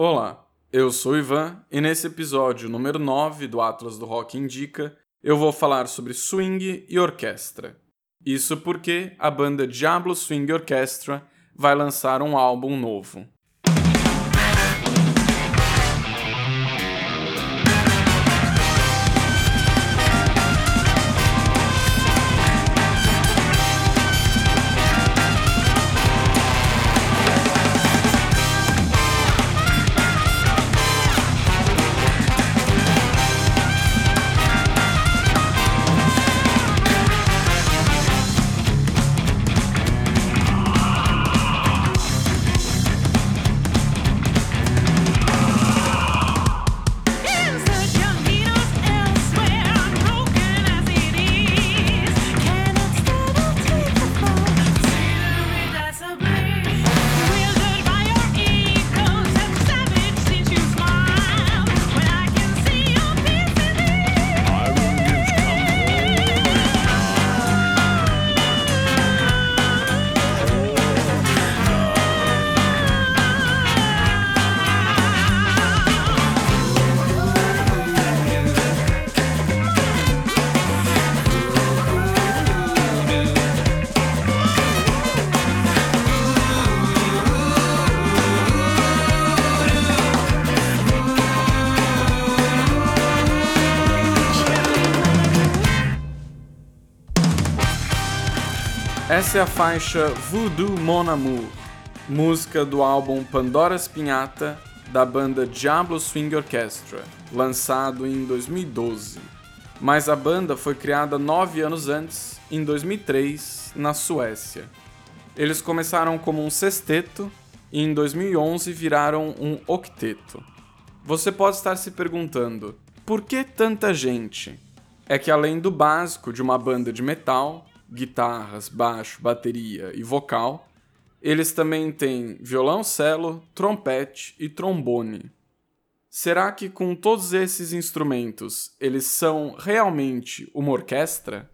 Olá, eu sou Ivan e nesse episódio número 9 do Atlas do Rock Indica, eu vou falar sobre swing e orquestra. Isso porque a banda Diablo Swing Orchestra vai lançar um álbum novo. Essa é a faixa Voodoo Mon Amour, música do álbum Pandora's Pinhata da banda Diablo Swing Orchestra, lançado em 2012. Mas a banda foi criada nove anos antes, em 2003, na Suécia. Eles começaram como um sexteto e em 2011 viraram um octeto. Você pode estar se perguntando, por que tanta gente? É que além do básico de uma banda de metal, guitarras, baixo, bateria e vocal, eles também têm violoncelo, trompete e trombone. Será que com todos esses instrumentos eles são realmente uma orquestra?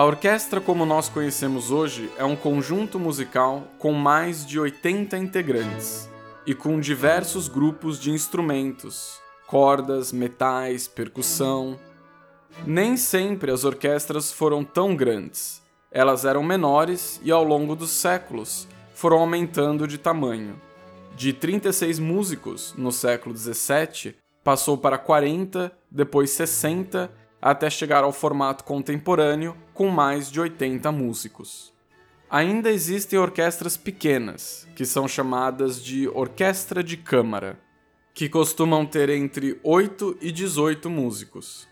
A orquestra como nós conhecemos hoje é um conjunto musical com mais de 80 integrantes e com diversos grupos de instrumentos, cordas, metais, percussão. Nem sempre as orquestras foram tão grandes. Elas eram menores e ao longo dos séculos foram aumentando de tamanho. De 36 músicos no século 17, passou para 40, depois 60 até chegar ao formato contemporâneo com mais de 80 músicos. Ainda existem orquestras pequenas, que são chamadas de orquestra de câmara, que costumam ter entre 8 e 18 músicos.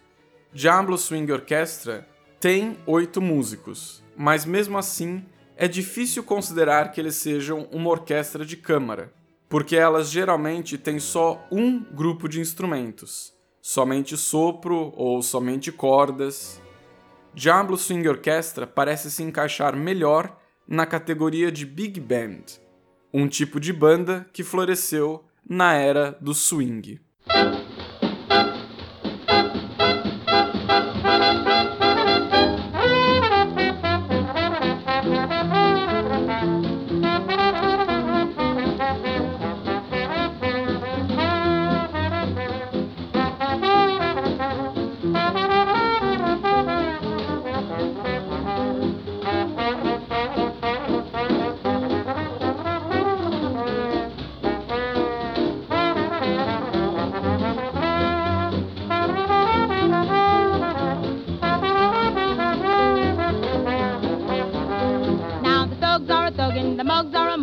Diablo Swing Orchestra tem 8 músicos, mas mesmo assim é difícil considerar que eles sejam uma orquestra de câmara, porque elas geralmente têm só um grupo de instrumentos, somente sopro ou somente cordas. Diablo Swing Orchestra parece se encaixar melhor na categoria de Big Band, um tipo de banda que floresceu na era do swing.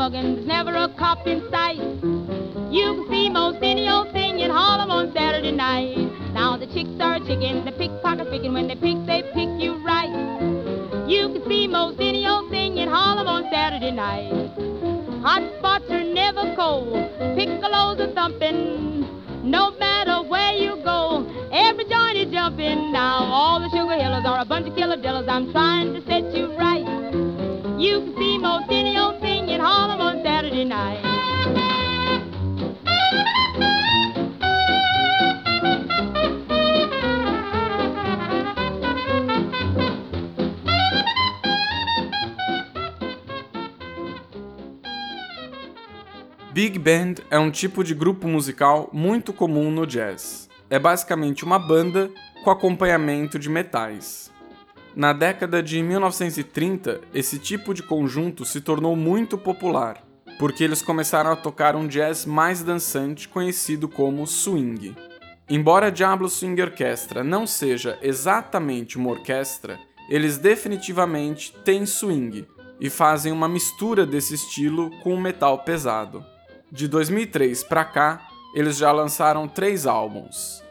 Mugging, there's never a cop in sight. You can see most any old thing in Harlem on Saturday night. Now the chicks are chicken, the pickpockets picking. When they pick, they pick you right. You can see most any old thing in Harlem on Saturday night. Hot spots are never cold, piccolos are thumping. No matter where you go, every joint is jumping. Now all the sugar hillers are a bunch of killer dillers. I'm trying to set you right. You can see most any Big band é um tipo de grupo musical muito comum no jazz. É basicamente uma banda com acompanhamento de metais. Na década de 1930, esse tipo de conjunto se tornou muito popular, porque eles começaram a tocar um jazz mais dançante conhecido como swing. Embora Diablo Swing Orchestra não seja exatamente uma orquestra, eles definitivamente têm swing e fazem uma mistura desse estilo com o metal pesado. De 2003 para cá, eles já lançaram três álbuns: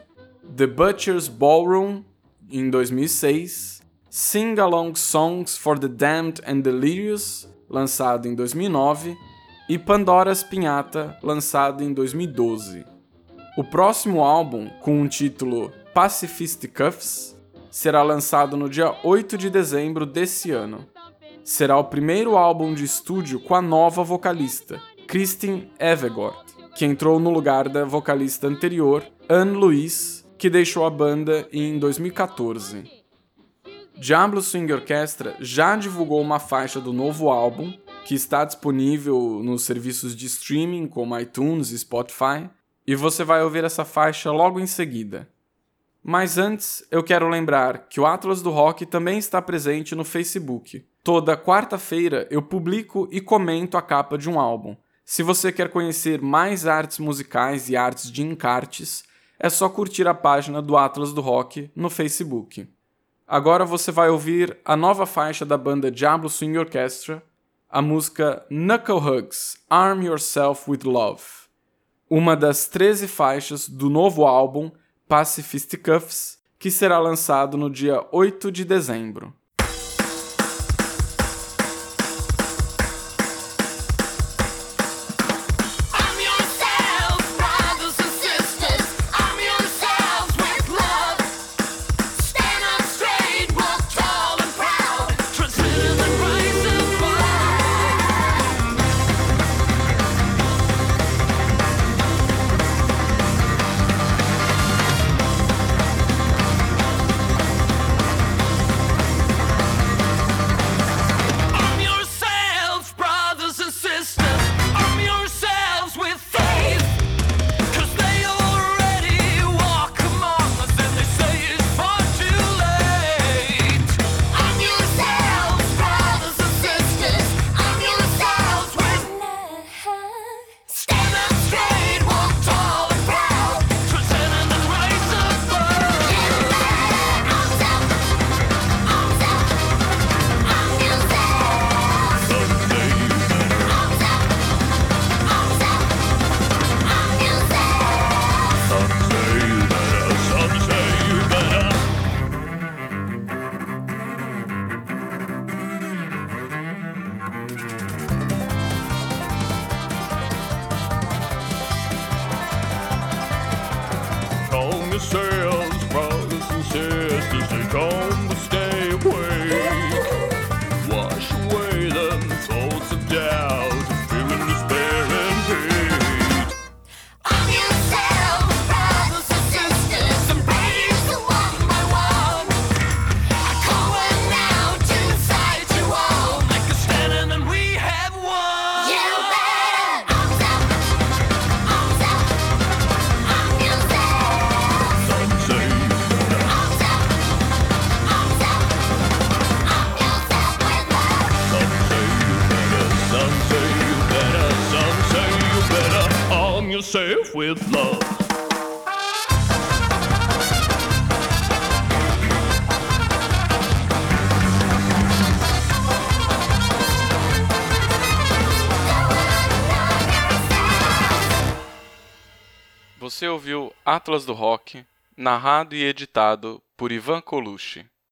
The Butcher's Ballroom, em 2006, Sing Along Songs for the Damned and Delirious, lançado em 2009, e Pandora's Pinhata, lançado em 2012. O próximo álbum, com o título Pacifist Cuffs, será lançado no dia 8 de dezembro desse ano. Será o primeiro álbum de estúdio com a nova vocalista, Kristin Evegord, que entrou no lugar da vocalista anterior, Anne Louise, que deixou a banda em 2014. Diablo Swing Orchestra já divulgou uma faixa do novo álbum, que está disponível nos serviços de streaming como iTunes e Spotify, e você vai ouvir essa faixa logo em seguida. Mas antes, eu quero lembrar que o Atlas do Rock também está presente no Facebook. Toda quarta-feira eu publico e comento a capa de um álbum. Se você quer conhecer mais artes musicais e artes de encartes, é só curtir a página do Atlas do Rock no Facebook. Agora você vai ouvir a nova faixa da banda Diablo Swing Orchestra, a música Knuckle Hugs Arm Yourself with Love, uma das 13 faixas do novo álbum Pacifist Cuffs, que será lançado no dia 8 de dezembro. ourselves proud and. With love. Você ouviu Atlas do Rock, Narrado e editado por Ivan Colucci.